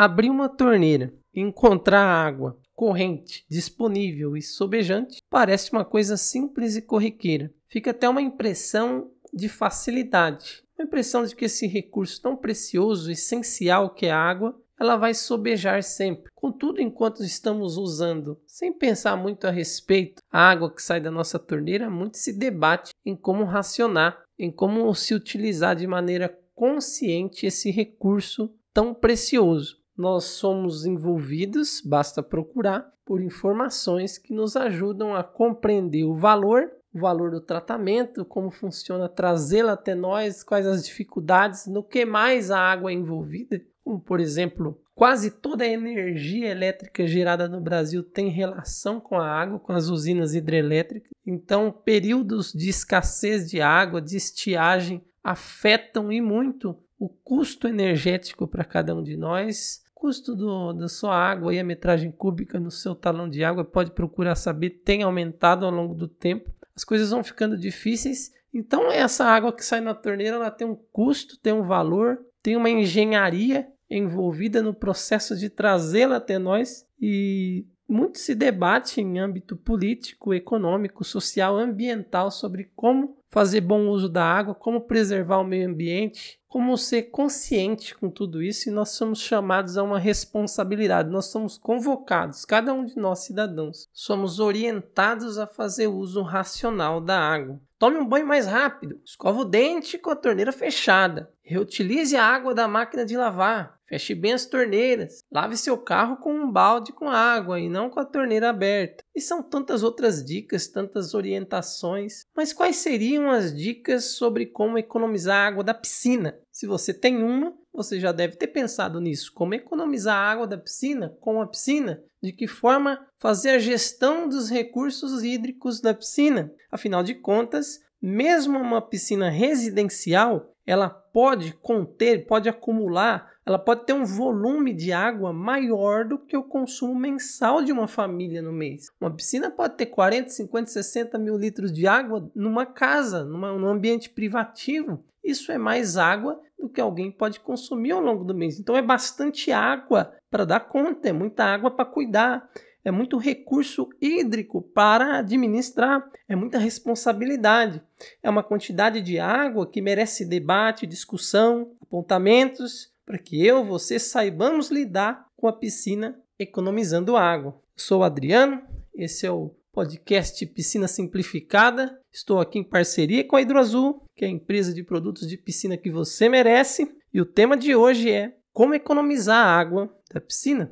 Abrir uma torneira e encontrar água corrente, disponível e sobejante parece uma coisa simples e corriqueira. Fica até uma impressão de facilidade, uma impressão de que esse recurso tão precioso, essencial que é a água, ela vai sobejar sempre. Contudo, enquanto estamos usando, sem pensar muito a respeito, a água que sai da nossa torneira, muito se debate em como racionar, em como se utilizar de maneira consciente esse recurso tão precioso. Nós somos envolvidos, basta procurar, por informações que nos ajudam a compreender o valor o valor do tratamento, como funciona trazê-la até nós, quais as dificuldades, no que mais a água é envolvida, como por exemplo, quase toda a energia elétrica gerada no Brasil tem relação com a água, com as usinas hidrelétricas. Então, períodos de escassez de água, de estiagem, afetam e muito o custo energético para cada um de nós, custo do, da sua água e a metragem cúbica no seu talão de água, pode procurar saber, tem aumentado ao longo do tempo as coisas vão ficando difíceis. Então essa água que sai na torneira, ela tem um custo, tem um valor, tem uma engenharia envolvida no processo de trazê-la até nós e muito se debate em âmbito político, econômico, social, ambiental sobre como fazer bom uso da água, como preservar o meio ambiente, como ser consciente com tudo isso e nós somos chamados a uma responsabilidade. Nós somos convocados, cada um de nós cidadãos, somos orientados a fazer uso racional da água. Tome um banho mais rápido, escova o dente com a torneira fechada, reutilize a água da máquina de lavar, Feche bem as torneiras. Lave seu carro com um balde com água e não com a torneira aberta. E são tantas outras dicas, tantas orientações. Mas quais seriam as dicas sobre como economizar água da piscina? Se você tem uma, você já deve ter pensado nisso. Como economizar a água da piscina com a piscina? De que forma fazer a gestão dos recursos hídricos da piscina? Afinal de contas, mesmo uma piscina residencial, ela pode conter, pode acumular ela pode ter um volume de água maior do que o consumo mensal de uma família no mês. Uma piscina pode ter 40, 50, 60 mil litros de água numa casa, numa, num ambiente privativo. Isso é mais água do que alguém pode consumir ao longo do mês. Então é bastante água para dar conta, é muita água para cuidar é muito recurso hídrico para administrar, é muita responsabilidade. É uma quantidade de água que merece debate, discussão, apontamentos para que eu, você saibamos lidar com a piscina economizando água. sou Adriano, esse é o podcast Piscina Simplificada. Estou aqui em parceria com a Hidroazul, que é a empresa de produtos de piscina que você merece. E o tema de hoje é como economizar a água da piscina.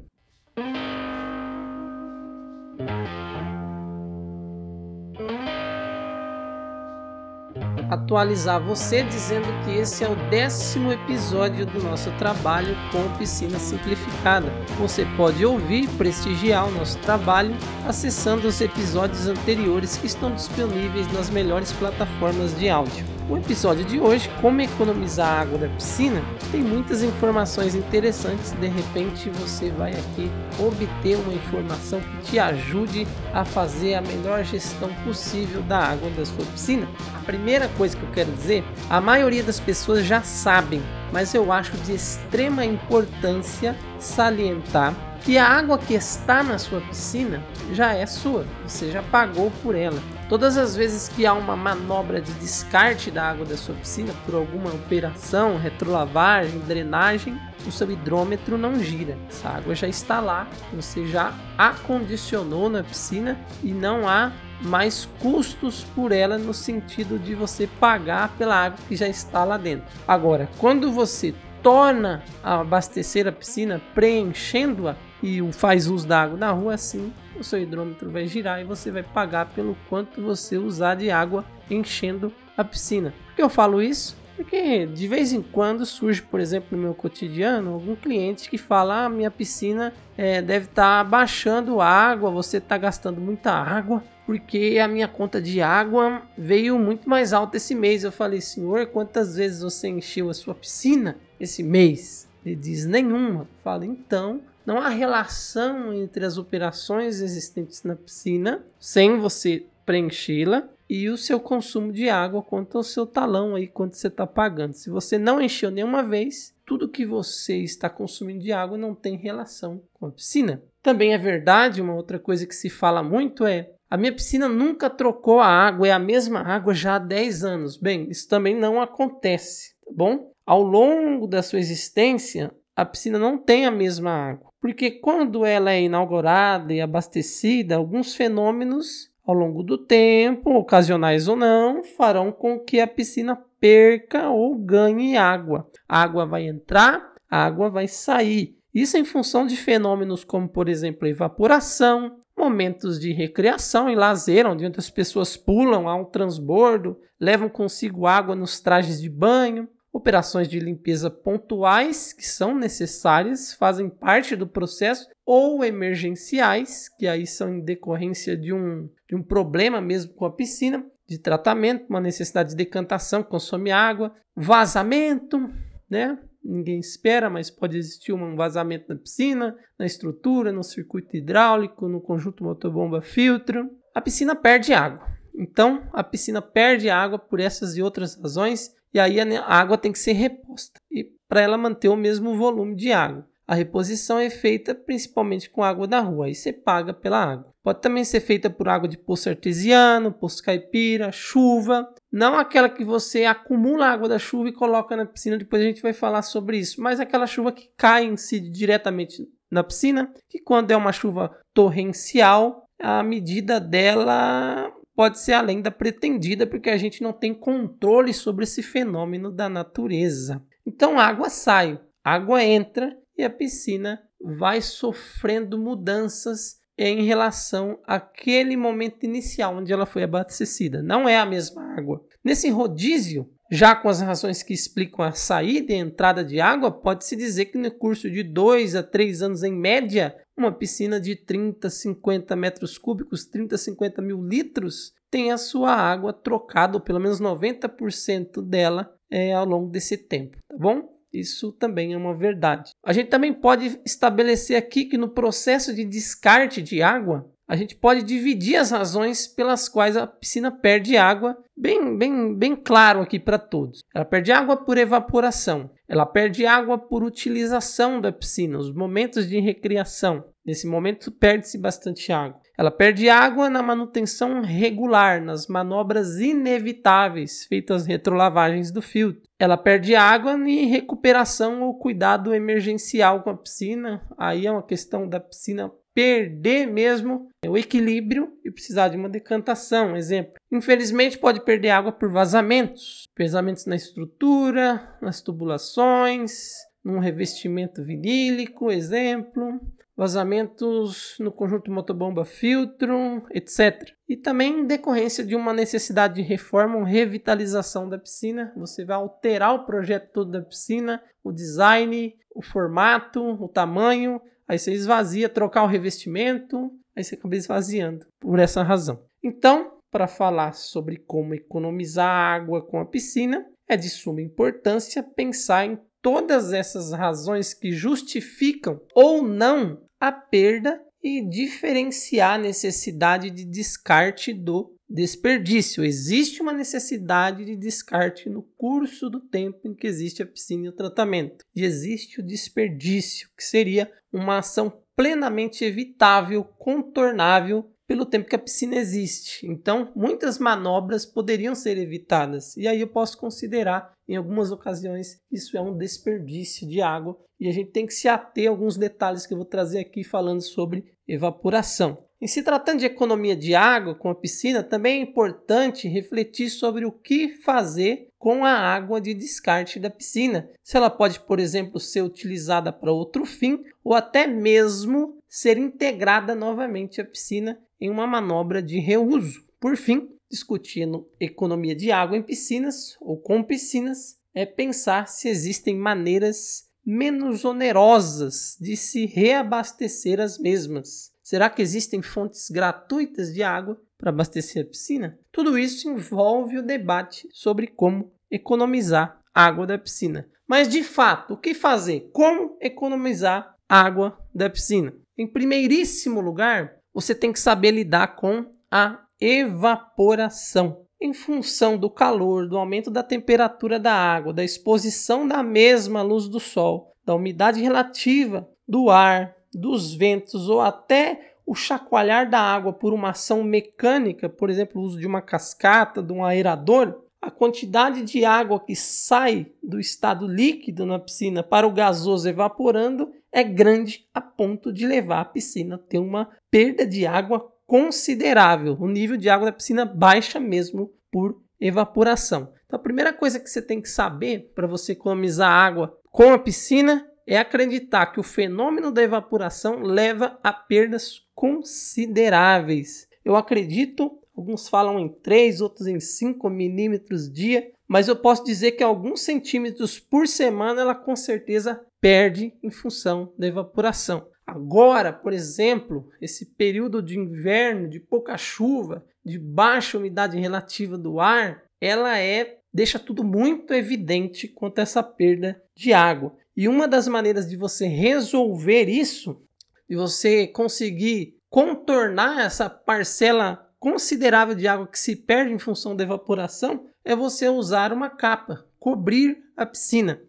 Atualizar você dizendo que esse é o décimo episódio do nosso trabalho com Piscina Simplificada. Você pode ouvir e prestigiar o nosso trabalho acessando os episódios anteriores que estão disponíveis nas melhores plataformas de áudio. O episódio de hoje, como economizar água da piscina, tem muitas informações interessantes. De repente, você vai aqui obter uma informação que te ajude a fazer a melhor gestão possível da água da sua piscina. A primeira coisa que eu quero dizer, a maioria das pessoas já sabem, mas eu acho de extrema importância salientar que a água que está na sua piscina já é sua, você já pagou por ela. Todas as vezes que há uma manobra de descarte da água da sua piscina por alguma operação, retrolavagem, drenagem, o seu hidrômetro não gira. Essa água já está lá, você já acondicionou na piscina e não há mais custos por ela no sentido de você pagar pela água que já está lá dentro. Agora, quando você torna a abastecer a piscina, preenchendo-a e faz uso da água na rua, assim o seu hidrômetro vai girar e você vai pagar pelo quanto você usar de água enchendo a piscina. Por que eu falo isso? Porque de vez em quando surge, por exemplo, no meu cotidiano, algum cliente que fala: ah, minha piscina é, deve estar tá baixando água, você está gastando muita água, porque a minha conta de água veio muito mais alta esse mês. Eu falei, senhor, quantas vezes você encheu a sua piscina esse mês? Ele diz: nenhuma. Fala, então não há relação entre as operações existentes na piscina, sem você preenchê-la, e o seu consumo de água quanto ao seu talão aí, quanto você está pagando. Se você não encheu nenhuma vez, tudo que você está consumindo de água não tem relação com a piscina. Também é verdade, uma outra coisa que se fala muito é a minha piscina nunca trocou a água, é a mesma água já há 10 anos. Bem, isso também não acontece, tá bom? Ao longo da sua existência, a piscina não tem a mesma água, porque quando ela é inaugurada e abastecida, alguns fenômenos ao longo do tempo, ocasionais ou não, farão com que a piscina perca ou ganhe água. A água vai entrar, a água vai sair. Isso em função de fenômenos como, por exemplo, evaporação, momentos de recreação e lazer, onde as pessoas pulam a um transbordo, levam consigo água nos trajes de banho, operações de limpeza pontuais que são necessárias, fazem parte do processo, ou emergenciais, que aí são em decorrência de um, de um problema mesmo com a piscina, de tratamento, uma necessidade de decantação, consome água, vazamento, né? ninguém espera, mas pode existir um vazamento na piscina, na estrutura, no circuito hidráulico, no conjunto motor-bomba filtro. A piscina perde água. Então, a piscina perde água por essas e outras razões, e aí a água tem que ser reposta. E para ela manter o mesmo volume de água. A reposição é feita principalmente com água da rua, aí você paga pela água. Pode também ser feita por água de poço artesiano, poço caipira, chuva. Não aquela que você acumula água da chuva e coloca na piscina, depois a gente vai falar sobre isso. Mas aquela chuva que cai em si diretamente na piscina, que quando é uma chuva torrencial, a medida dela pode ser além da pretendida, porque a gente não tem controle sobre esse fenômeno da natureza. Então água sai, água entra e a piscina vai sofrendo mudanças em relação àquele momento inicial onde ela foi abastecida. Não é a mesma água. Nesse rodízio, já com as razões que explicam a saída e a entrada de água, pode-se dizer que no curso de 2 a 3 anos em média, uma piscina de 30, 50 metros cúbicos, 30, 50 mil litros, tem a sua água trocada, ou pelo menos 90% dela é, ao longo desse tempo, tá bom? Isso também é uma verdade. A gente também pode estabelecer aqui que no processo de descarte de água, a gente pode dividir as razões pelas quais a piscina perde água, bem, bem, bem claro aqui para todos. Ela perde água por evaporação, ela perde água por utilização da piscina, os momentos de recreação. Nesse momento perde-se bastante água. Ela perde água na manutenção regular, nas manobras inevitáveis feitas retrolavagens do filtro. Ela perde água em recuperação ou cuidado emergencial com a piscina. Aí é uma questão da piscina perder mesmo o equilíbrio e precisar de uma decantação. Exemplo: infelizmente pode perder água por vazamentos, vazamentos na estrutura, nas tubulações, num revestimento vinílico, exemplo vazamentos no conjunto motobomba filtro, etc. E também em decorrência de uma necessidade de reforma ou revitalização da piscina, você vai alterar o projeto todo da piscina, o design, o formato, o tamanho, aí você esvazia, trocar o revestimento, aí você acaba esvaziando por essa razão. Então, para falar sobre como economizar água com a piscina, é de suma importância pensar em todas essas razões que justificam ou não a perda e diferenciar a necessidade de descarte do desperdício. Existe uma necessidade de descarte no curso do tempo em que existe a piscina e o tratamento. E existe o desperdício, que seria uma ação plenamente evitável, contornável pelo tempo que a piscina existe. Então, muitas manobras poderiam ser evitadas. E aí eu posso considerar, em algumas ocasiões, isso é um desperdício de água. E a gente tem que se ater a alguns detalhes que eu vou trazer aqui falando sobre evaporação. Em se tratando de economia de água com a piscina, também é importante refletir sobre o que fazer com a água de descarte da piscina. Se ela pode, por exemplo, ser utilizada para outro fim ou até mesmo ser integrada novamente à piscina em uma manobra de reuso. Por fim, discutindo economia de água em piscinas ou com piscinas, é pensar se existem maneiras menos onerosas de se reabastecer as mesmas. Será que existem fontes gratuitas de água para abastecer a piscina? Tudo isso envolve o debate sobre como economizar água da piscina. Mas de fato, o que fazer? Como economizar água da piscina? Em primeiríssimo lugar, você tem que saber lidar com a evaporação. em função do calor, do aumento da temperatura da água, da exposição da mesma luz do sol, da umidade relativa do ar, dos ventos ou até o chacoalhar da água por uma ação mecânica, por exemplo, o uso de uma cascata, de um aerador, a quantidade de água que sai do estado líquido na piscina para o gasoso evaporando é grande a ponto de levar a piscina a ter uma perda de água considerável. O nível de água da piscina baixa mesmo por evaporação. Então, a primeira coisa que você tem que saber para você economizar água com a piscina é acreditar que o fenômeno da evaporação leva a perdas consideráveis. Eu acredito, alguns falam em 3, outros em 5 milímetros dia, mas eu posso dizer que alguns centímetros por semana ela com certeza perde em função da evaporação. Agora, por exemplo, esse período de inverno, de pouca chuva, de baixa umidade relativa do ar, ela é deixa tudo muito evidente quanto a essa perda de água. E uma das maneiras de você resolver isso, de você conseguir contornar essa parcela considerável de água que se perde em função da evaporação, é você usar uma capa, cobrir a piscina.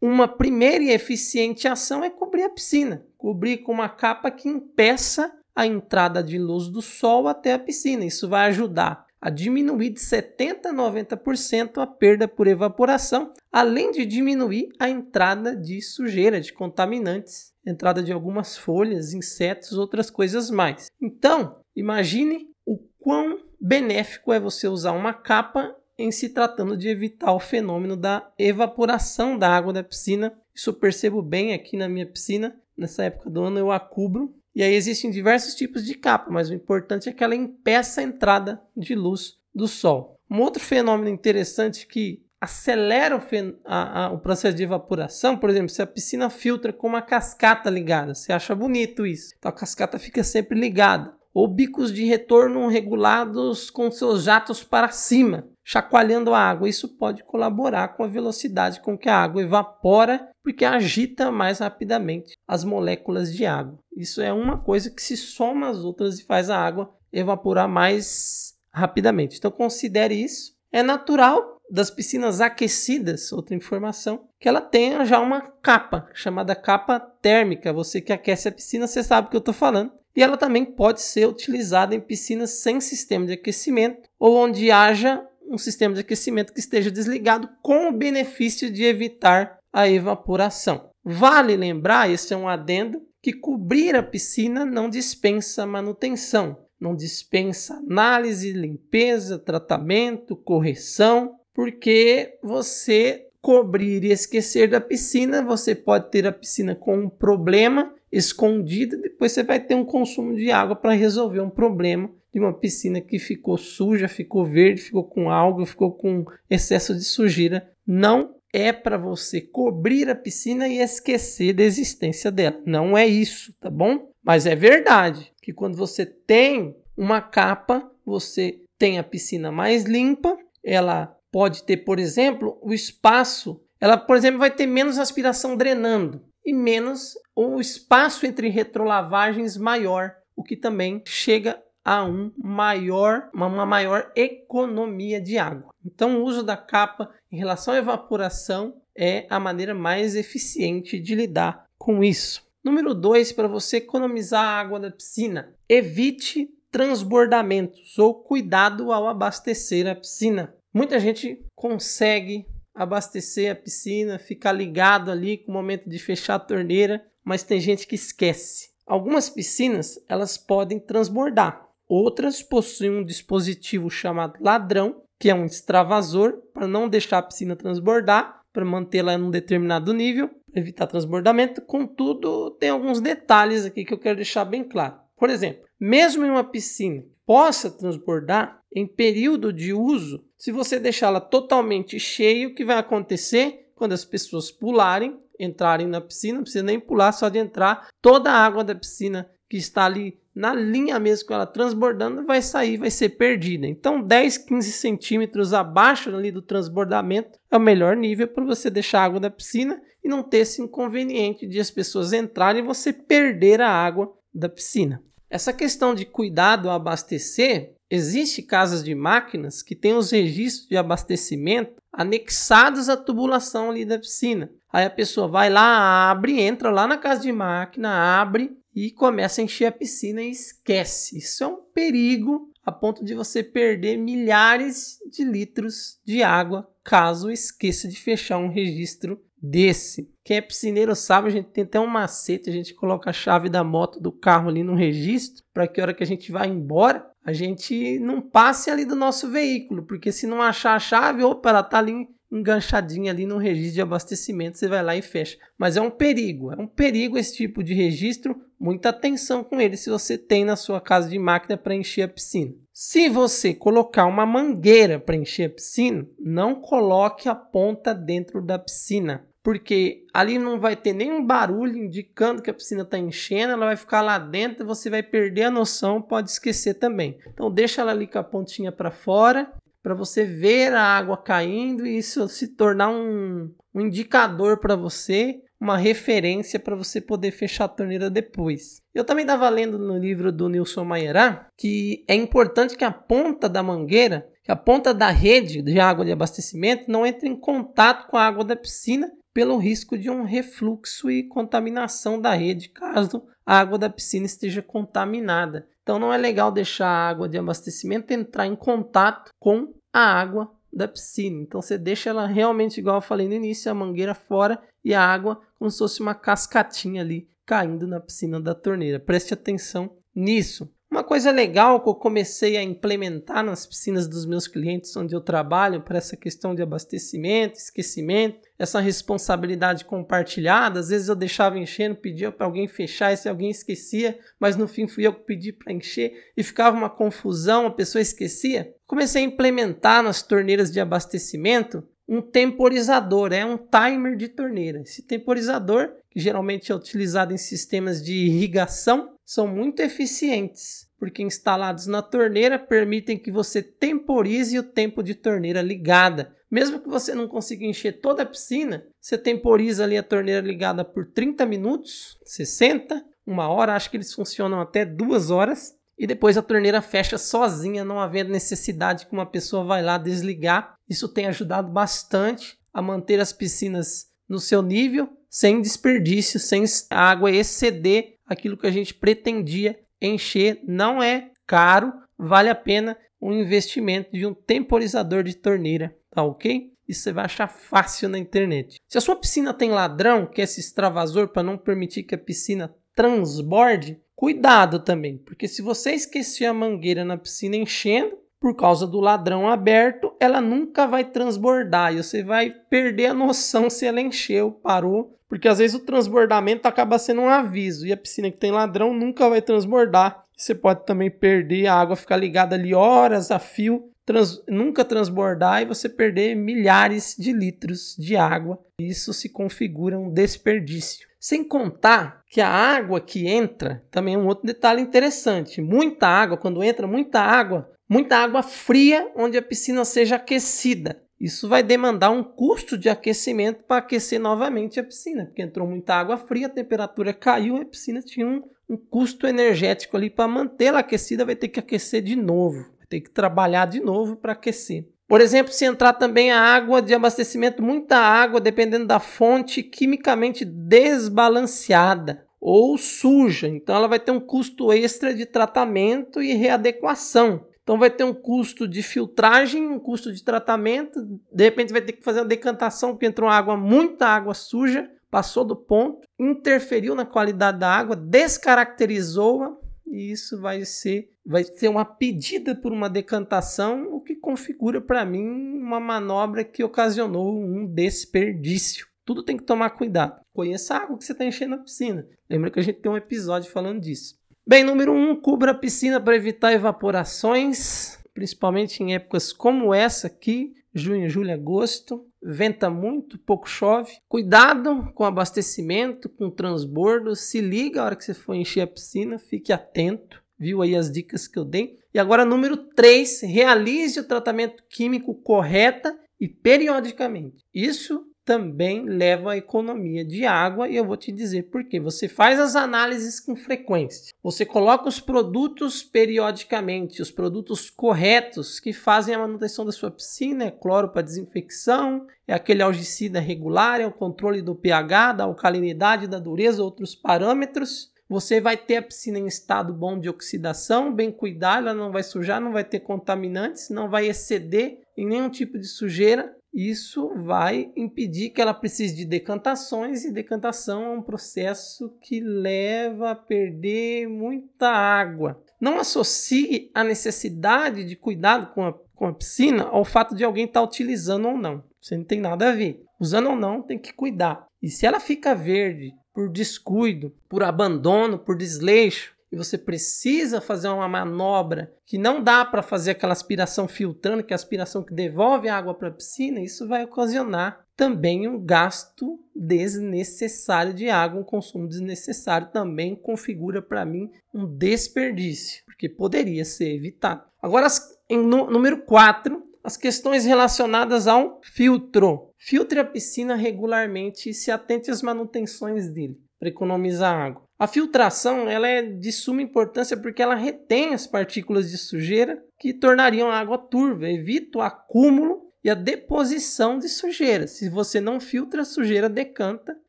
Uma primeira e eficiente ação é cobrir a piscina, cobrir com uma capa que impeça a entrada de luz do sol até a piscina. Isso vai ajudar a diminuir de 70% a 90% a perda por evaporação, além de diminuir a entrada de sujeira, de contaminantes, entrada de algumas folhas, insetos, outras coisas mais. Então, imagine o quão benéfico é você usar uma capa em se tratando de evitar o fenômeno da evaporação da água da piscina. Isso eu percebo bem aqui na minha piscina. Nessa época do ano eu a cubro e aí existem diversos tipos de capa, mas o importante é que ela impeça a entrada de luz do sol. Um outro fenômeno interessante que acelera o, a, a, o, processo de evaporação, por exemplo, se a piscina filtra com uma cascata ligada, você acha bonito isso, então a cascata fica sempre ligada. Ou bicos de retorno regulados com seus jatos para cima chacoalhando a água. Isso pode colaborar com a velocidade com que a água evapora, porque agita mais rapidamente as moléculas de água. Isso é uma coisa que se soma às outras e faz a água evaporar mais rapidamente. Então considere isso. É natural das piscinas aquecidas, outra informação, que ela tenha já uma capa, chamada capa térmica. Você que aquece a piscina, você sabe o que eu estou falando. E ela também pode ser utilizada em piscinas sem sistema de aquecimento ou onde haja um sistema de aquecimento que esteja desligado com o benefício de evitar a evaporação. Vale lembrar, esse é um adendo, que cobrir a piscina não dispensa manutenção, não dispensa análise, limpeza, tratamento, correção, porque você cobrir e esquecer da piscina, você pode ter a piscina com um problema escondido, depois você vai ter um consumo de água para resolver um problema de uma piscina que ficou suja, ficou verde, ficou com alga, ficou com excesso de sujeira. Não é para você cobrir a piscina e esquecer da existência dela. Não é isso, tá bom? Mas é verdade que quando você tem uma capa, você tem a piscina mais limpa, ela pode ter, por exemplo, o espaço, ela, por exemplo, vai ter menos aspiração drenando e menos o espaço entre retrolavagens maior, o que também chega a um maior, uma maior economia de água. Então, o uso da capa em relação à evaporação é a maneira mais eficiente de lidar com isso. Número 2, para você economizar a água da piscina, evite transbordamentos ou cuidado ao abastecer a piscina. Muita gente consegue abastecer a piscina, ficar ligado ali com o momento de fechar a torneira, mas tem gente que esquece. Algumas piscinas elas podem transbordar. Outras possuem um dispositivo chamado ladrão, que é um extravasor para não deixar a piscina transbordar, para mantê-la em um determinado nível, evitar transbordamento. Contudo, tem alguns detalhes aqui que eu quero deixar bem claro. Por exemplo, mesmo em uma piscina possa transbordar em período de uso, se você deixá-la totalmente cheia, o que vai acontecer quando as pessoas pularem, entrarem na piscina, não precisa nem pular, só de entrar, toda a água da piscina que está ali na linha mesmo com ela transbordando, vai sair, vai ser perdida. Então, 10, 15 centímetros abaixo ali do transbordamento é o melhor nível para você deixar a água da piscina e não ter esse inconveniente de as pessoas entrarem e você perder a água da piscina. Essa questão de cuidado ao abastecer Existem casas de máquinas que têm os registros de abastecimento anexados à tubulação ali da piscina. Aí a pessoa vai lá, abre, entra lá na casa de máquina, abre e começa a encher a piscina e esquece. Isso é um perigo a ponto de você perder milhares de litros de água caso esqueça de fechar um registro desse. Quem é piscineiro sabe, a gente tem até um macete, a gente coloca a chave da moto do carro ali no registro, para que a hora que a gente vai embora, a gente não passe ali do nosso veículo, porque se não achar a chave, opa, ela tá ali enganchadinha ali no registro de abastecimento, você vai lá e fecha. Mas é um perigo, é um perigo esse tipo de registro, muita atenção com ele se você tem na sua casa de máquina para encher a piscina. Se você colocar uma mangueira para encher a piscina, não coloque a ponta dentro da piscina porque ali não vai ter nenhum barulho indicando que a piscina está enchendo, ela vai ficar lá dentro você vai perder a noção, pode esquecer também. Então deixa ela ali com a pontinha para fora, para você ver a água caindo e isso se tornar um, um indicador para você, uma referência para você poder fechar a torneira depois. Eu também estava lendo no livro do Nilson Maierá que é importante que a ponta da mangueira que a ponta da rede de água de abastecimento não entre em contato com a água da piscina pelo risco de um refluxo e contaminação da rede, caso a água da piscina esteja contaminada. Então não é legal deixar a água de abastecimento entrar em contato com a água da piscina. Então você deixa ela realmente igual eu falei no início, a mangueira fora e a água como se fosse uma cascatinha ali caindo na piscina da torneira. Preste atenção nisso. Uma coisa legal que eu comecei a implementar nas piscinas dos meus clientes onde eu trabalho para essa questão de abastecimento, esquecimento, essa responsabilidade compartilhada. Às vezes eu deixava enchendo, pedia para alguém fechar e se alguém esquecia, mas no fim fui eu que pedi para encher e ficava uma confusão, a pessoa esquecia. Comecei a implementar nas torneiras de abastecimento um temporizador, é um timer de torneira. Esse temporizador, que geralmente é utilizado em sistemas de irrigação, são muito eficientes, porque instalados na torneira permitem que você temporize o tempo de torneira ligada. Mesmo que você não consiga encher toda a piscina, você temporiza ali a torneira ligada por 30 minutos, 60, uma hora, acho que eles funcionam até duas horas, e depois a torneira fecha sozinha, não havendo necessidade que uma pessoa vai lá desligar. Isso tem ajudado bastante a manter as piscinas no seu nível, sem desperdício, sem água exceder aquilo que a gente pretendia encher. Não é caro, vale a pena um investimento de um temporizador de torneira, tá ok? Isso você vai achar fácil na internet. Se a sua piscina tem ladrão, que é esse extravasor para não permitir que a piscina transborde, cuidado também, porque se você esquecer a mangueira na piscina enchendo, por causa do ladrão aberto, ela nunca vai transbordar e você vai perder a noção se ela encheu, parou porque às vezes o transbordamento acaba sendo um aviso e a piscina que tem ladrão nunca vai transbordar. Você pode também perder a água ficar ligada ali horas a fio, trans, nunca transbordar e você perder milhares de litros de água. Isso se configura um desperdício. Sem contar que a água que entra também é um outro detalhe interessante. Muita água, quando entra muita água, muita água fria onde a piscina seja aquecida. Isso vai demandar um custo de aquecimento para aquecer novamente a piscina, porque entrou muita água fria, a temperatura caiu, a piscina tinha um, um custo energético ali para mantê-la aquecida, vai ter que aquecer de novo, vai ter que trabalhar de novo para aquecer. Por exemplo, se entrar também a água de abastecimento, muita água, dependendo da fonte, quimicamente desbalanceada ou suja, então ela vai ter um custo extra de tratamento e readequação. Então vai ter um custo de filtragem, um custo de tratamento, de repente vai ter que fazer uma decantação porque entrou água, muita água suja, passou do ponto, interferiu na qualidade da água, descaracterizou-a e isso vai ser vai ser uma pedida por uma decantação, o que configura para mim uma manobra que ocasionou um desperdício. Tudo tem que tomar cuidado. Conheça a água que você está enchendo a piscina. Lembra que a gente tem um episódio falando disso. Bem, número 1, um, cubra a piscina para evitar evaporações, principalmente em épocas como essa aqui, junho, julho, agosto. Venta muito, pouco chove. Cuidado com abastecimento, com transbordo. Se liga a hora que você for encher a piscina, fique atento. Viu aí as dicas que eu dei? E agora, número 3, realize o tratamento químico correta e periodicamente. Isso também leva à economia de água e eu vou te dizer por quê. Você faz as análises com frequência. Você coloca os produtos periodicamente, os produtos corretos que fazem a manutenção da sua piscina, é cloro para desinfecção, é aquele algicida regular, é o controle do pH, da alcalinidade, da dureza, outros parâmetros. Você vai ter a piscina em estado bom de oxidação, bem cuidada, ela não vai sujar, não vai ter contaminantes, não vai exceder em nenhum tipo de sujeira isso vai impedir que ela precise de decantações e decantação é um processo que leva a perder muita água. Não associe a necessidade de cuidado com a, com a piscina ao fato de alguém estar tá utilizando ou não. Isso não tem nada a ver. Usando ou não, tem que cuidar. E se ela fica verde por descuido, por abandono, por desleixo, e você precisa fazer uma manobra que não dá para fazer aquela aspiração filtrando, que é a aspiração que devolve a água para a piscina, isso vai ocasionar também um gasto desnecessário de água, um consumo desnecessário também configura para mim um desperdício, porque poderia ser evitado. Agora, em número 4, as questões relacionadas ao filtro. Filtre a piscina regularmente e se atente às manutenções dele para economizar água. A filtração ela é de suma importância porque ela retém as partículas de sujeira que tornariam a água turva, evita o acúmulo e a deposição de sujeira. Se você não filtra, a sujeira decanta.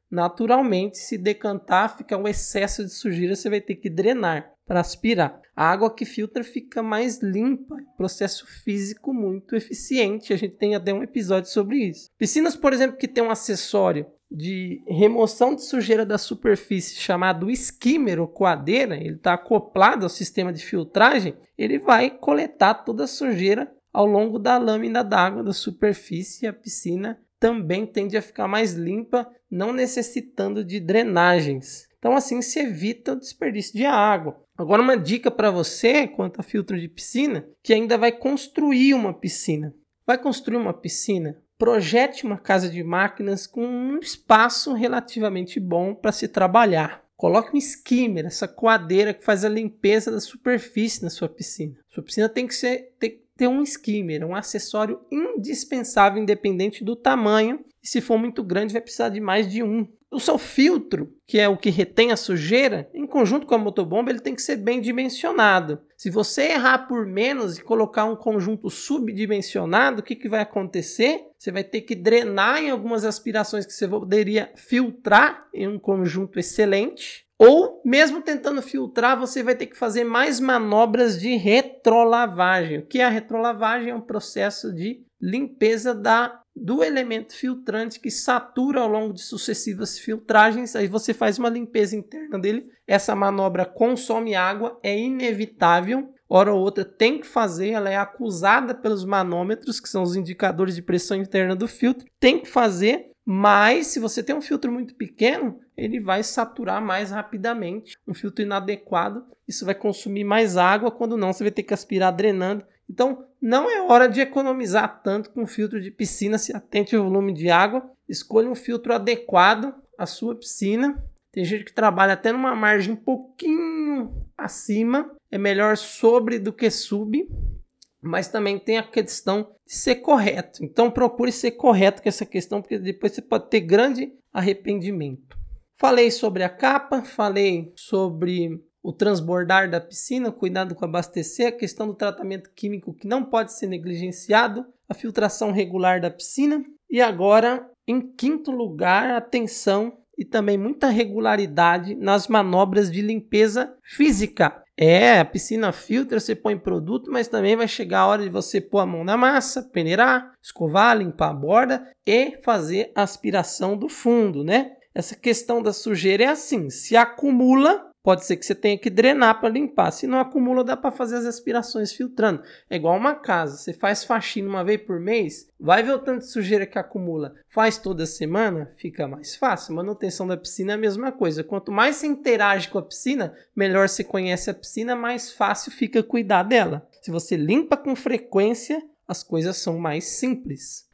Naturalmente, se decantar, fica um excesso de sujeira, você vai ter que drenar para aspirar. A água que filtra fica mais limpa, processo físico muito eficiente. A gente tem até um episódio sobre isso. Piscinas, por exemplo, que tem um acessório de remoção de sujeira da superfície chamado skimmer ou coadeira, ele está acoplado ao sistema de filtragem, ele vai coletar toda a sujeira ao longo da lâmina d'água da superfície e a piscina também tende a ficar mais limpa, não necessitando de drenagens. Então assim se evita o desperdício de água. Agora uma dica para você quanto a filtro de piscina, que ainda vai construir uma piscina. Vai construir uma piscina? Projete uma casa de máquinas com um espaço relativamente bom para se trabalhar. Coloque um skimmer, essa coadeira que faz a limpeza da superfície na sua piscina. Sua piscina tem que ser, ter, um skimmer, um acessório indispensável, independente do tamanho. E se for muito grande, vai precisar de mais de um. O seu filtro, que é o que retém a sujeira, em conjunto com a motobomba, ele tem que ser bem dimensionado. Se você errar por menos e colocar um conjunto subdimensionado, o que, que vai acontecer? Você vai ter que drenar em algumas aspirações que você poderia filtrar em um conjunto excelente. Ou, mesmo tentando filtrar, você vai ter que fazer mais manobras de retrolavagem. O que é a retrolavagem? É um processo de limpeza da do elemento filtrante que satura ao longo de sucessivas filtragens. Aí você faz uma limpeza interna dele. Essa manobra consome água, é inevitável. Hora ou outra tem que fazer, ela é acusada pelos manômetros, que são os indicadores de pressão interna do filtro. Tem que fazer, mas se você tem um filtro muito pequeno, ele vai saturar mais rapidamente. Um filtro inadequado, isso vai consumir mais água, quando não, você vai ter que aspirar drenando então, não é hora de economizar tanto com filtro de piscina, se atente ao volume de água, escolha um filtro adequado à sua piscina. Tem gente que trabalha até numa margem um pouquinho acima, é melhor sobre do que sub, mas também tem a questão de ser correto. Então procure ser correto com essa questão, porque depois você pode ter grande arrependimento. Falei sobre a capa, falei sobre o transbordar da piscina, cuidado com abastecer, a questão do tratamento químico que não pode ser negligenciado, a filtração regular da piscina e agora, em quinto lugar, atenção e também muita regularidade nas manobras de limpeza física. É, a piscina filtra, você põe produto, mas também vai chegar a hora de você pôr a mão na massa, peneirar, escovar, limpar a borda e fazer a aspiração do fundo, né? Essa questão da sujeira é assim: se acumula, Pode ser que você tenha que drenar para limpar. Se não acumula, dá para fazer as aspirações filtrando. É igual uma casa. Você faz faxina uma vez por mês, vai ver o tanto de sujeira que acumula. Faz toda semana, fica mais fácil. Manutenção da piscina é a mesma coisa. Quanto mais você interage com a piscina, melhor você conhece a piscina, mais fácil fica cuidar dela. Se você limpa com frequência, as coisas são mais simples.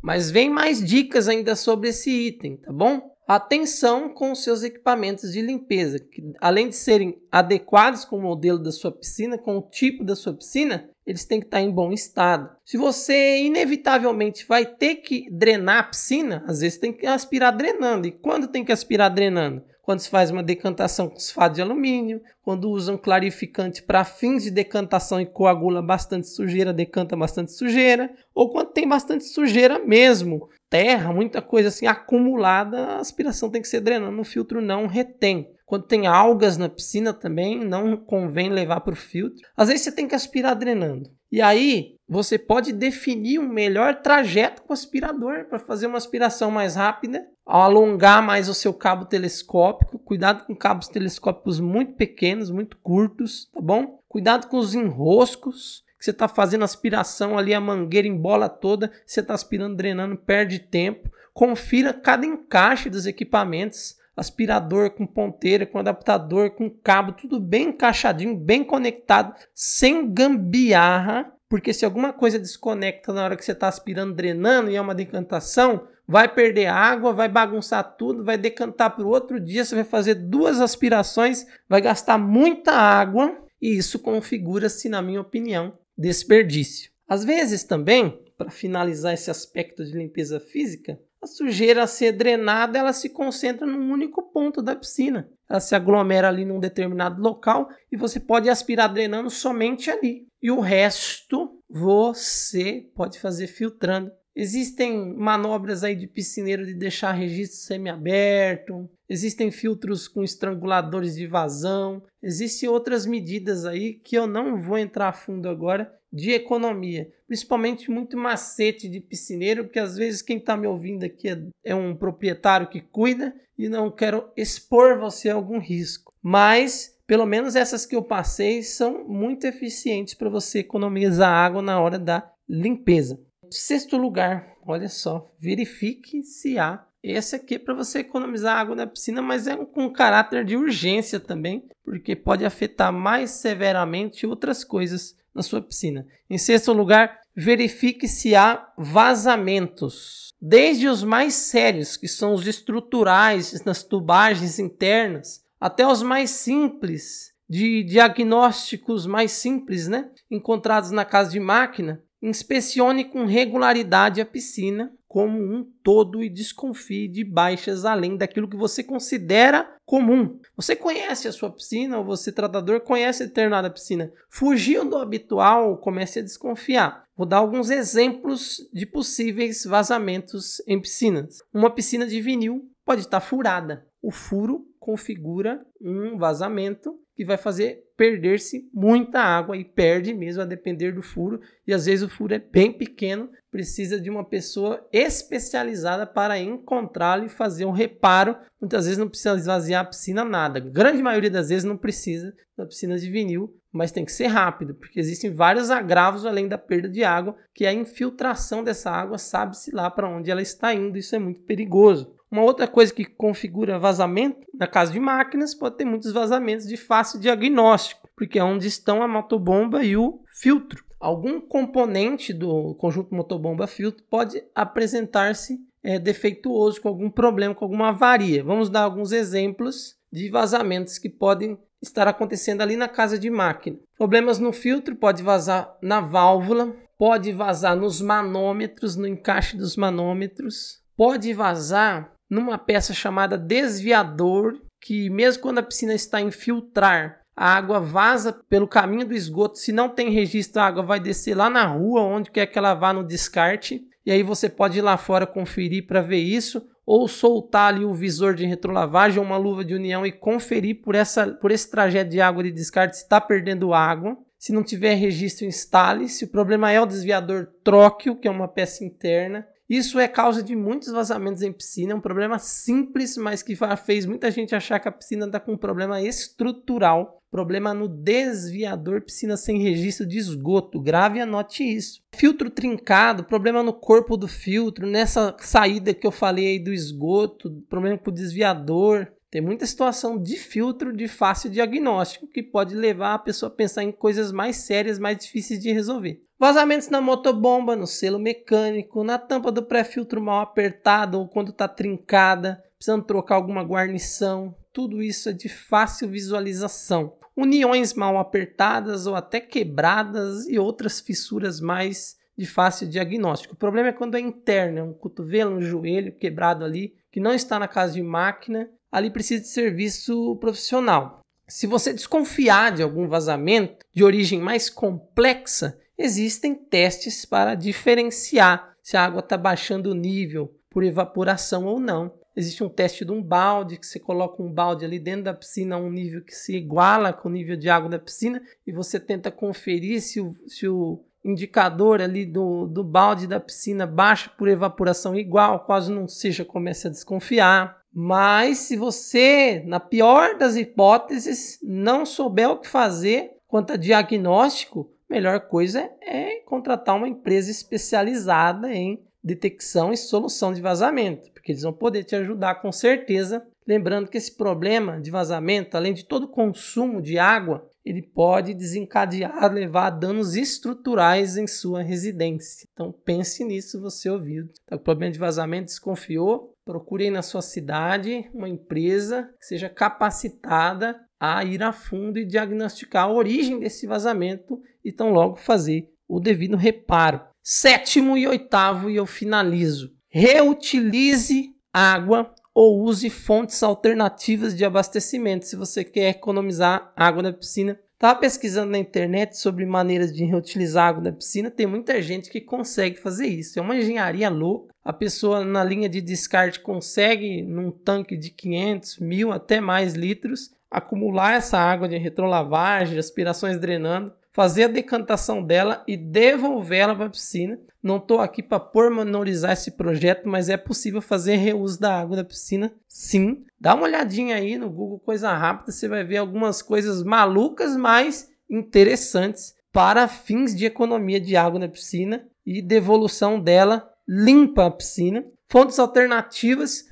Mas vem mais dicas ainda sobre esse item, tá bom? Atenção com seus equipamentos de limpeza, que além de serem adequados com o modelo da sua piscina, com o tipo da sua piscina, eles têm que estar em bom estado. Se você inevitavelmente vai ter que drenar a piscina, às vezes tem que aspirar drenando. E quando tem que aspirar drenando? Quando se faz uma decantação com sulfato de alumínio, quando usa um clarificante para fins de decantação e coagula bastante sujeira, decanta bastante sujeira, ou quando tem bastante sujeira mesmo, terra, muita coisa assim acumulada, a aspiração tem que ser drenando, o filtro não retém. Quando tem algas na piscina também, não convém levar para o filtro. Às vezes você tem que aspirar drenando. E aí, você pode definir um melhor trajeto com o aspirador para fazer uma aspiração mais rápida, alongar mais o seu cabo telescópico. Cuidado com cabos telescópicos muito pequenos, muito curtos, tá bom? Cuidado com os enroscos que você está fazendo aspiração ali, a mangueira em bola toda, você está aspirando, drenando, perde tempo. Confira cada encaixe dos equipamentos aspirador com ponteira, com adaptador, com cabo, tudo bem encaixadinho, bem conectado, sem gambiarra, porque se alguma coisa desconecta na hora que você está aspirando, drenando e é uma decantação, vai perder água, vai bagunçar tudo, vai decantar para o outro dia, você vai fazer duas aspirações, vai gastar muita água e isso configura-se, na minha opinião, desperdício. Às vezes também, para finalizar esse aspecto de limpeza física, a sujeira a ser drenada, ela se concentra num único ponto da piscina. Ela se aglomera ali num determinado local e você pode aspirar drenando somente ali. E o resto você pode fazer filtrando. Existem manobras aí de piscineiro de deixar registro semiaberto, existem filtros com estranguladores de vazão, existem outras medidas aí que eu não vou entrar a fundo agora, de economia, principalmente muito macete de piscineiro, porque às vezes quem está me ouvindo aqui é, é, um proprietário que cuida e não quero expor você a algum risco. Mas pelo menos essas que eu passei são muito eficientes para você economizar água na hora da limpeza. Sexto lugar, olha só, verifique se há esse aqui é para você economizar água na piscina, mas é com caráter de urgência também, porque pode afetar mais severamente outras coisas na sua piscina. Em sexto lugar, verifique se há vazamentos. Desde os mais sérios, que são os estruturais nas tubagens internas, até os mais simples, de diagnósticos mais simples, né? Encontrados na casa de máquina, inspecione com regularidade a piscina como um todo e desconfie de baixas além daquilo que você considera comum. Você conhece a sua piscina, ou você, tratador, conhece determinada piscina. Fugiu do habitual, comece a desconfiar. Vou dar alguns exemplos de possíveis vazamentos em piscinas. Uma piscina de vinil pode estar furada. O furo configura um vazamento que vai fazer perder-se muita água e perde mesmo a depender do furo. E às vezes o furo é bem pequeno, precisa de uma pessoa especializada para encontrá-lo e fazer um reparo. Muitas vezes não precisa esvaziar a piscina nada. Grande maioria das vezes não precisa da piscina de vinil, mas tem que ser rápido, porque existem vários agravos além da perda de água, que é a infiltração dessa água, sabe-se lá para onde ela está indo, isso é muito perigoso. Uma outra coisa que configura vazamento na casa de máquinas pode ter muitos vazamentos de fácil diagnóstico, porque é onde estão a motobomba e o filtro. Algum componente do conjunto motobomba-filtro pode apresentar-se é, defeituoso, com algum problema, com alguma avaria. Vamos dar alguns exemplos de vazamentos que podem estar acontecendo ali na casa de máquina. Problemas no filtro, pode vazar na válvula, pode vazar nos manômetros, no encaixe dos manômetros, pode vazar numa peça chamada desviador, que mesmo quando a piscina está em filtrar, a água vaza pelo caminho do esgoto. Se não tem registro, a água vai descer lá na rua, onde quer que ela vá no descarte. E aí você pode ir lá fora conferir para ver isso, ou soltar ali o visor de retrolavagem ou uma luva de união e conferir por, essa, por esse trajeto de água de descarte se está perdendo água. Se não tiver registro, instale. Se o problema é o desviador, troque-o, que é uma peça interna. Isso é causa de muitos vazamentos em piscina, é um problema simples, mas que fez muita gente achar que a piscina está com um problema estrutural, problema no desviador, piscina sem registro de esgoto. Grave anote isso. Filtro trincado, problema no corpo do filtro, nessa saída que eu falei aí do esgoto, problema com o desviador. Tem muita situação de filtro de fácil diagnóstico que pode levar a pessoa a pensar em coisas mais sérias, mais difíceis de resolver. Vazamentos na motobomba, no selo mecânico, na tampa do pré-filtro mal apertada ou quando está trincada, precisando trocar alguma guarnição, tudo isso é de fácil visualização. Uniões mal apertadas ou até quebradas e outras fissuras mais de fácil diagnóstico. O problema é quando é interno, é um cotovelo, um joelho quebrado ali, que não está na casa de máquina, ali precisa de serviço profissional. Se você desconfiar de algum vazamento de origem mais complexa, existem testes para diferenciar se a água está baixando o nível por evaporação ou não. Existe um teste de um balde, que você coloca um balde ali dentro da piscina a um nível que se iguala com o nível de água da piscina e você tenta conferir se o, se o indicador ali do, do balde da piscina baixa por evaporação igual, quase não seja, comece a desconfiar. Mas se você, na pior das hipóteses, não souber o que fazer quanto a diagnóstico, melhor coisa é contratar uma empresa especializada em detecção e solução de vazamento, porque eles vão poder te ajudar com certeza. Lembrando que esse problema de vazamento, além de todo o consumo de água, ele pode desencadear, levar a danos estruturais em sua residência. Então pense nisso, você ouviu. Tá com problema de vazamento, desconfiou? Procure na sua cidade uma empresa que seja capacitada a ir a fundo e diagnosticar a origem desse vazamento e então logo fazer o devido reparo. Sétimo e oitavo, e eu finalizo. Reutilize água ou use fontes alternativas de abastecimento se você quer economizar água da piscina. Estava pesquisando na internet sobre maneiras de reutilizar água da piscina. Tem muita gente que consegue fazer isso. É uma engenharia louca. A pessoa na linha de descarte consegue, num tanque de 500, mil até mais litros, acumular essa água de retrolavagem, aspirações drenando fazer a decantação dela e devolvê-la para a piscina. Não estou aqui para pormenorizar esse projeto, mas é possível fazer reuso da água da piscina, sim. Dá uma olhadinha aí no Google Coisa Rápida, você vai ver algumas coisas malucas, mas interessantes para fins de economia de água na piscina e devolução dela limpa a piscina. Fontes alternativas,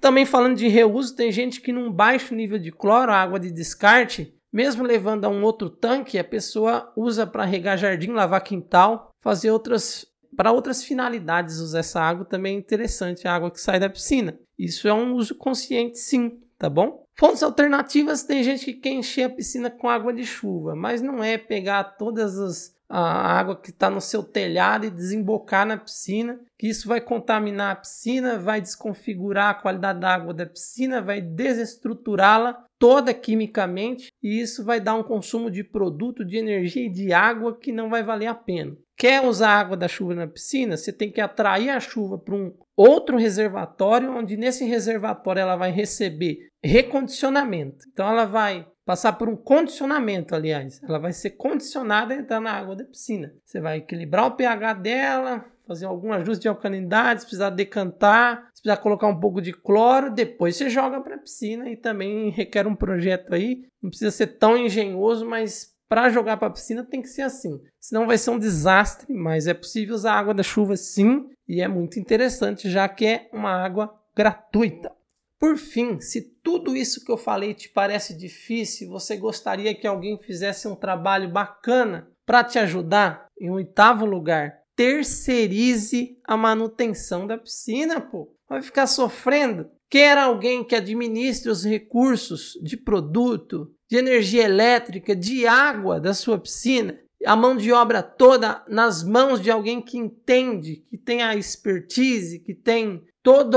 também falando de reuso, tem gente que num baixo nível de cloro, água de descarte, mesmo levando a um outro tanque, a pessoa usa para regar jardim, lavar quintal, fazer outras para outras finalidades usar essa água também é interessante, a água que sai da piscina. Isso é um uso consciente, sim, tá bom? Fontes alternativas, tem gente que quer encher a piscina com água de chuva, mas não é pegar todas as a água que está no seu telhado e desembocar na piscina, que isso vai contaminar a piscina, vai desconfigurar a qualidade da água da piscina, vai desestruturá-la toda quimicamente e isso vai dar um consumo de produto, de energia e de água que não vai valer a pena. Quer usar água da chuva na piscina? Você tem que atrair a chuva para um outro reservatório, onde nesse reservatório ela vai receber recondicionamento. Então ela vai passar por um condicionamento, aliás. Ela vai ser condicionada a entrar na água da piscina. Você vai equilibrar o pH dela, fazer algum ajuste de alcalinidade, se precisar decantar, se precisar colocar um pouco de cloro, depois você joga para a piscina e também requer um projeto aí. Não precisa ser tão engenhoso, mas para jogar para a piscina tem que ser assim. Senão vai ser um desastre, mas é possível usar água da chuva sim, e é muito interessante, já que é uma água gratuita. Por fim, se tudo isso que eu falei te parece difícil, você gostaria que alguém fizesse um trabalho bacana para te ajudar? Em oitavo lugar, terceirize a manutenção da piscina, pô. Vai ficar sofrendo? Quer alguém que administre os recursos de produto, de energia elétrica, de água da sua piscina? A mão de obra toda nas mãos de alguém que entende, que tem a expertise, que tem toda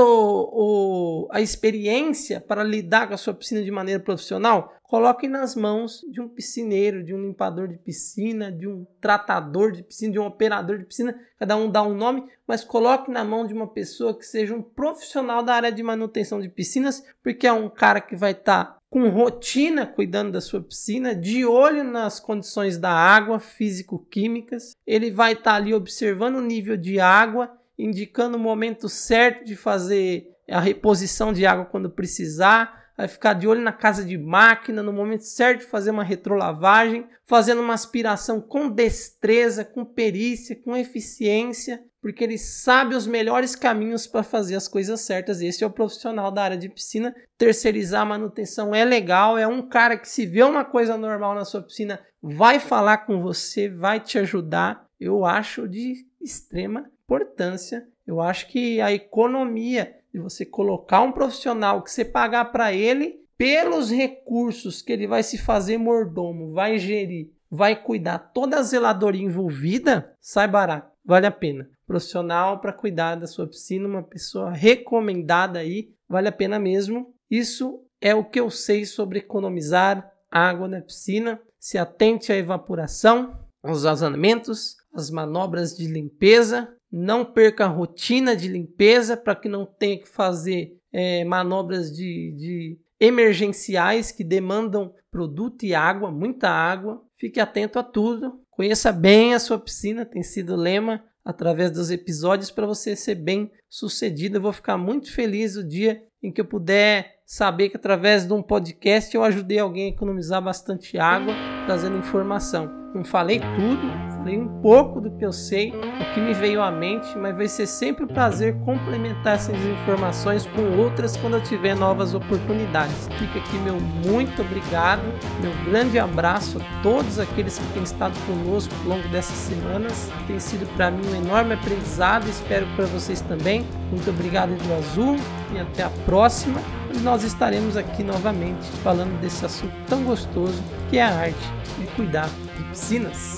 a experiência para lidar com a sua piscina de maneira profissional, coloque nas mãos de um piscineiro, de um limpador de piscina, de um tratador de piscina, de um operador de piscina, cada um dá um nome, mas coloque na mão de uma pessoa que seja um profissional da área de manutenção de piscinas, porque é um cara que vai estar tá com rotina cuidando da sua piscina, de olho nas condições da água, físico-químicas, ele vai estar tá ali observando o nível de água indicando o momento certo de fazer a reposição de água quando precisar, vai ficar de olho na casa de máquina, no momento certo fazer uma retrolavagem, fazendo uma aspiração com destreza, com perícia, com eficiência, porque ele sabe os melhores caminhos para fazer as coisas certas. Esse é o profissional da área de piscina. Terceirizar a manutenção é legal, é um cara que se vê uma coisa normal na sua piscina, vai falar com você, vai te ajudar. Eu acho de extrema importância. Eu acho que a economia de você colocar um profissional que você pagar para ele pelos recursos que ele vai se fazer mordomo, vai gerir, vai cuidar toda a zeladoria envolvida, sai barato, vale a pena. Profissional para cuidar da sua piscina, uma pessoa recomendada aí, vale a pena mesmo. Isso é o que eu sei sobre economizar água na piscina. Se atente à evaporação, aos vazamentos, às manobras de limpeza. Não perca a rotina de limpeza para que não tenha que fazer é, manobras de, de emergenciais que demandam produto e água, muita água. Fique atento a tudo. Conheça bem a sua piscina, tem sido lema através dos episódios para você ser bem sucedido. Eu vou ficar muito feliz o dia em que eu puder saber que através de um podcast eu ajudei alguém a economizar bastante água, trazendo informação. Não falei tudo, um pouco do que eu sei, o que me veio à mente, mas vai ser sempre um prazer complementar essas informações com outras quando eu tiver novas oportunidades. Fica aqui meu muito obrigado, meu grande abraço a todos aqueles que têm estado conosco ao longo dessas semanas. Tem sido para mim um enorme aprendizado, espero para vocês também. Muito obrigado do Azul e até a próxima. Nós estaremos aqui novamente falando desse assunto tão gostoso que é a arte de cuidar de piscinas.